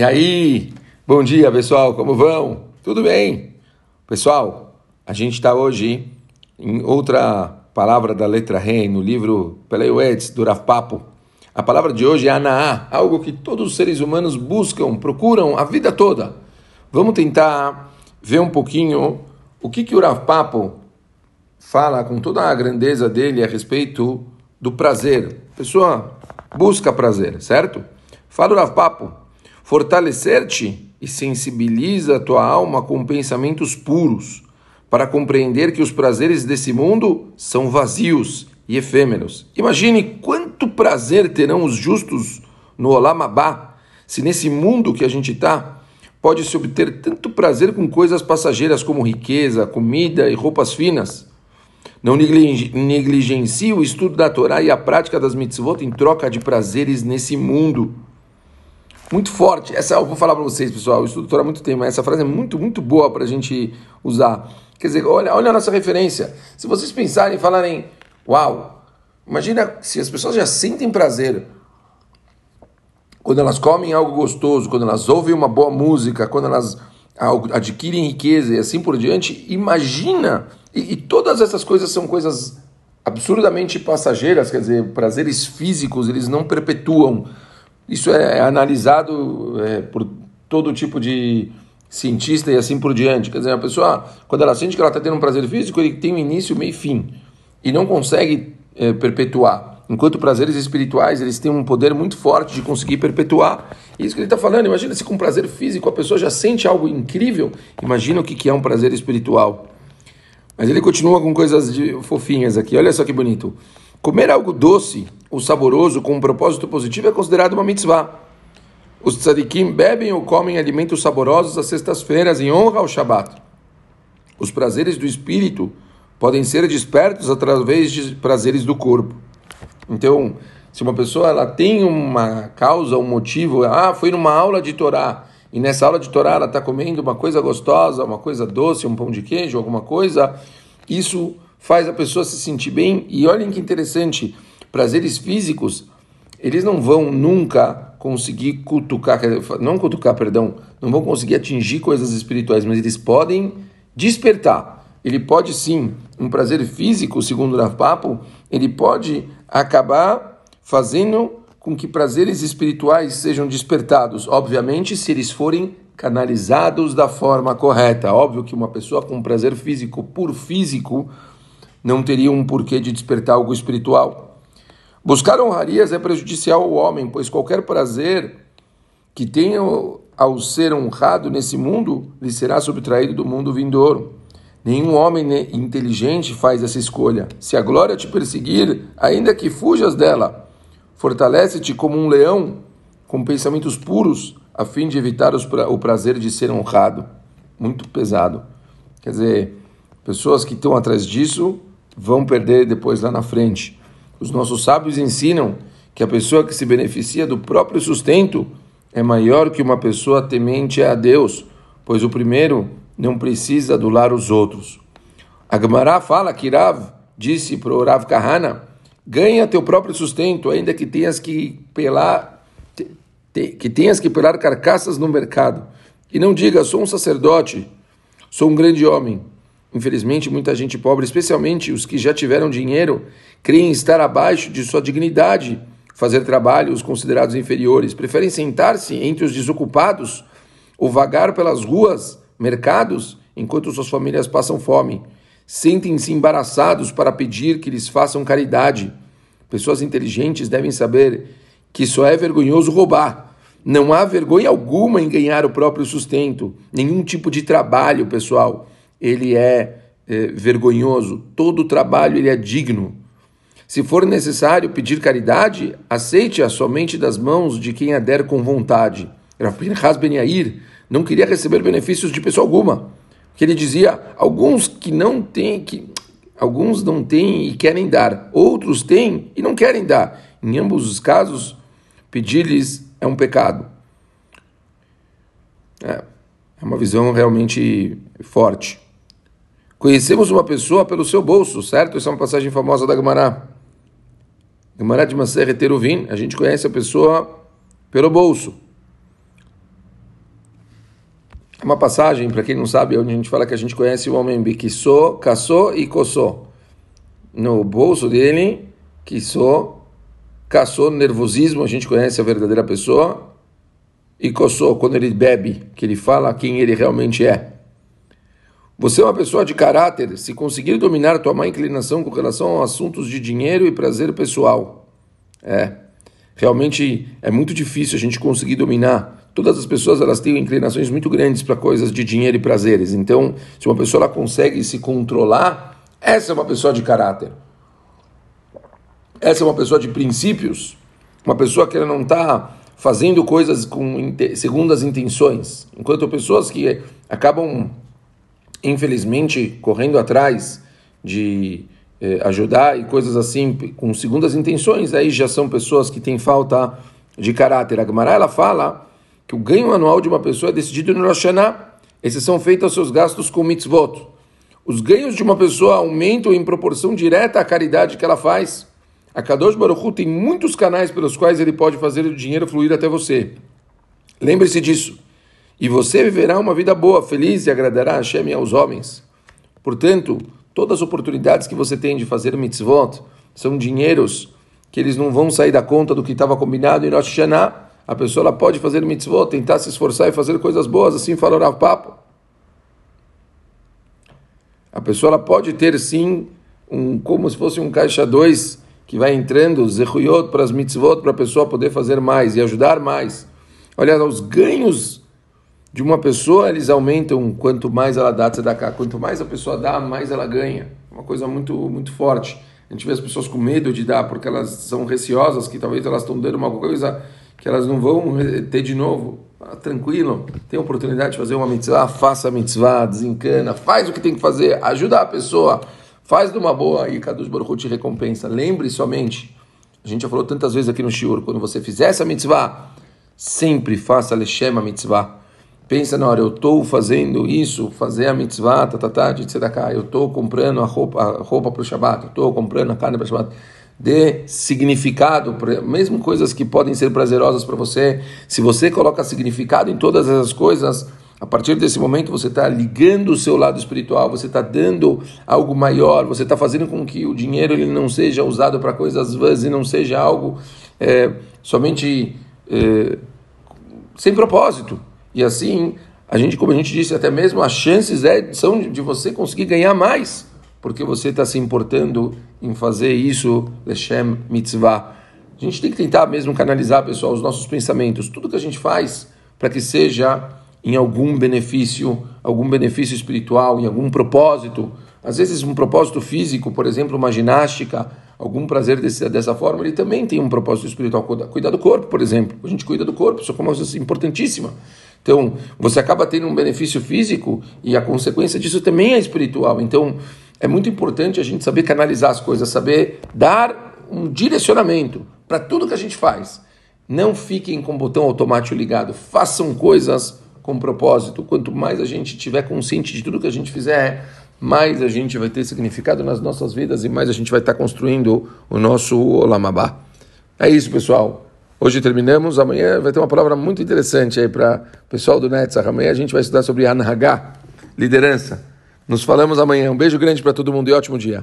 E aí, bom dia pessoal, como vão? Tudo bem? Pessoal, a gente está hoje em outra palavra da letra Rei no livro Peleuetz do Papo. A palavra de hoje é Anaá, algo que todos os seres humanos buscam, procuram a vida toda. Vamos tentar ver um pouquinho o que, que o Rav Papo fala com toda a grandeza dele a respeito do prazer. A pessoa busca prazer, certo? Fala o Rav Papo Fortalecer-te e sensibiliza a tua alma com pensamentos puros, para compreender que os prazeres desse mundo são vazios e efêmeros. Imagine quanto prazer terão os justos no Olamabá, se nesse mundo que a gente está pode se obter tanto prazer com coisas passageiras como riqueza, comida e roupas finas. Não negligencie o estudo da Torá e a prática das mitzvot em troca de prazeres nesse mundo muito forte. Essa eu vou falar para vocês, pessoal. Eu estudo Torá há muito tempo, mas essa frase é muito, muito boa para a gente usar. Quer dizer, olha, olha a nossa referência. Se vocês pensarem e falarem, uau, imagina se as pessoas já sentem prazer quando elas comem algo gostoso, quando elas ouvem uma boa música, quando elas adquirem riqueza e assim por diante. Imagina, e, e todas essas coisas são coisas absurdamente passageiras, quer dizer, prazeres físicos, eles não perpetuam isso é analisado é, por todo tipo de cientista e assim por diante. Quer dizer, a pessoa, quando ela sente que ela está tendo um prazer físico, ele tem um início, meio e fim. E não consegue é, perpetuar. Enquanto prazeres espirituais, eles têm um poder muito forte de conseguir perpetuar. Isso que ele está falando. Imagina se com prazer físico a pessoa já sente algo incrível. Imagina o que, que é um prazer espiritual. Mas ele continua com coisas de, fofinhas aqui. Olha só que bonito. Comer algo doce ou saboroso com um propósito positivo é considerado uma mitzvah. Os tzadikim bebem ou comem alimentos saborosos às sextas-feiras em honra ao Shabat. Os prazeres do espírito podem ser despertos através de prazeres do corpo. Então, se uma pessoa ela tem uma causa, um motivo, ah, foi numa aula de Torá, e nessa aula de Torá ela está comendo uma coisa gostosa, uma coisa doce, um pão de queijo, alguma coisa, isso faz a pessoa se sentir bem. E olhem que interessante, prazeres físicos, eles não vão nunca conseguir cutucar, não cutucar, perdão, não vão conseguir atingir coisas espirituais, mas eles podem despertar. Ele pode sim, um prazer físico, segundo o Papo, ele pode acabar fazendo com que prazeres espirituais sejam despertados, obviamente, se eles forem canalizados da forma correta. Óbvio que uma pessoa com prazer físico por físico não teria um porquê de despertar algo espiritual. Buscar honrarias é prejudicial ao homem, pois qualquer prazer que tenha ao ser honrado nesse mundo lhe será subtraído do mundo vindouro. Nenhum homem inteligente faz essa escolha. Se a glória te perseguir, ainda que fujas dela, fortalece-te como um leão com pensamentos puros, a fim de evitar o prazer de ser honrado. Muito pesado. Quer dizer, pessoas que estão atrás disso vão perder depois lá na frente. Os nossos sábios ensinam que a pessoa que se beneficia do próprio sustento é maior que uma pessoa temente a Deus, pois o primeiro não precisa adular os outros. A Gemara fala que Rav disse para o Rav Kahana, ganha teu próprio sustento, ainda que tenhas que pelar que tenhas que pelar carcaças no mercado. E não diga, sou um sacerdote, sou um grande homem. Infelizmente, muita gente pobre, especialmente os que já tiveram dinheiro, creem estar abaixo de sua dignidade, fazer trabalhos considerados inferiores, preferem sentar-se entre os desocupados ou vagar pelas ruas, mercados, enquanto suas famílias passam fome. Sentem-se embaraçados para pedir que lhes façam caridade. Pessoas inteligentes devem saber que só é vergonhoso roubar. Não há vergonha alguma em ganhar o próprio sustento, nenhum tipo de trabalho, pessoal ele é, é vergonhoso, todo trabalho ele é digno. Se for necessário pedir caridade, aceite-a somente das mãos de quem a der com vontade. Rav Pinchas Ben Yair não queria receber benefícios de pessoa alguma. Que ele dizia: alguns que não têm, que alguns não têm e querem dar, outros têm e não querem dar. Em ambos os casos, pedir-lhes é um pecado. É, é uma visão realmente forte. Conhecemos uma pessoa pelo seu bolso, certo? Essa é uma passagem famosa da Gemara. Gemara de Maser Teruvin, a gente conhece a pessoa pelo bolso. É uma passagem, para quem não sabe, onde a gente fala que a gente conhece o homem biquissou, caçou e coçou. No bolso dele, quiçou, caçou nervosismo, a gente conhece a verdadeira pessoa, e coçou, quando ele bebe, que ele fala quem ele realmente é. Você é uma pessoa de caráter se conseguir dominar tua má inclinação com relação a assuntos de dinheiro e prazer pessoal. É, realmente é muito difícil a gente conseguir dominar todas as pessoas elas têm inclinações muito grandes para coisas de dinheiro e prazeres. Então, se uma pessoa ela consegue se controlar, essa é uma pessoa de caráter. Essa é uma pessoa de princípios, uma pessoa que ela não está fazendo coisas com segundo as intenções, enquanto pessoas que acabam infelizmente correndo atrás de eh, ajudar e coisas assim com segundas intenções, aí já são pessoas que têm falta de caráter. A Gemara ela fala que o ganho anual de uma pessoa é decidido no Rosh são feitos aos seus gastos com mitzvot. Os ganhos de uma pessoa aumentam em proporção direta à caridade que ela faz. A Kadosh Baruch tem muitos canais pelos quais ele pode fazer o dinheiro fluir até você. Lembre-se disso. E você viverá uma vida boa, feliz e agradará a Hashem e aos homens. Portanto, todas as oportunidades que você tem de fazer mitzvot são dinheiros que eles não vão sair da conta do que estava combinado em Rosh Hashanah, a pessoa ela pode fazer mitzvot, tentar se esforçar e fazer coisas boas, assim fala o Papo. A pessoa ela pode ter sim um como se fosse um caixa 2 que vai entrando zehuyot para as mitzvot para a pessoa poder fazer mais e ajudar mais. Olha, os ganhos de uma pessoa eles aumentam quanto mais ela dá quanto mais a pessoa dá, mais ela ganha. Uma coisa muito muito forte. A gente vê as pessoas com medo de dar porque elas são receosas que talvez elas estão dando uma coisa que elas não vão ter de novo. Ah, tranquilo, tem oportunidade de fazer uma mitzvah, faça a mitzvah, desencana, faz o que tem que fazer, ajuda a pessoa, faz de uma boa e Kadosh Baruch te recompensa. Lembre somente, a gente já falou tantas vezes aqui no Shiur, quando você fizer essa mitzvah, sempre faça a mitzvah. Pensa na hora, eu estou fazendo isso, fazer a mitzvah, tá, tá, tá, de tzedakah, eu estou comprando a roupa, para o Shabbat, eu estou comprando a carne para o Shabbat dê significado, mesmo coisas que podem ser prazerosas para você, se você coloca significado em todas essas coisas, a partir desse momento você está ligando o seu lado espiritual, você está dando algo maior, você está fazendo com que o dinheiro ele não seja usado para coisas vãs e não seja algo é, somente é, sem propósito. E assim, a gente, como a gente disse, até mesmo as chances é, são de você conseguir ganhar mais porque você está se importando em fazer isso, Leshem Mitzvah. A gente tem que tentar mesmo canalizar, pessoal, os nossos pensamentos, tudo que a gente faz, para que seja em algum benefício, algum benefício espiritual, em algum propósito. Às vezes, um propósito físico, por exemplo, uma ginástica, algum prazer desse, dessa forma, ele também tem um propósito espiritual. Cuidar do corpo, por exemplo. A gente cuida do corpo, isso é uma coisa importantíssima. Então, você acaba tendo um benefício físico e a consequência disso também é espiritual. Então, é muito importante a gente saber canalizar as coisas, saber dar um direcionamento para tudo que a gente faz. Não fiquem com o botão automático ligado, façam coisas com propósito. Quanto mais a gente tiver consciente de tudo que a gente fizer, mais a gente vai ter significado nas nossas vidas e mais a gente vai estar construindo o nosso Olamabá. É isso, pessoal. Hoje terminamos. Amanhã vai ter uma palavra muito interessante aí para o pessoal do Netzach. Amanhã a gente vai estudar sobre Anhagá, liderança. Nos falamos amanhã. Um beijo grande para todo mundo e ótimo dia.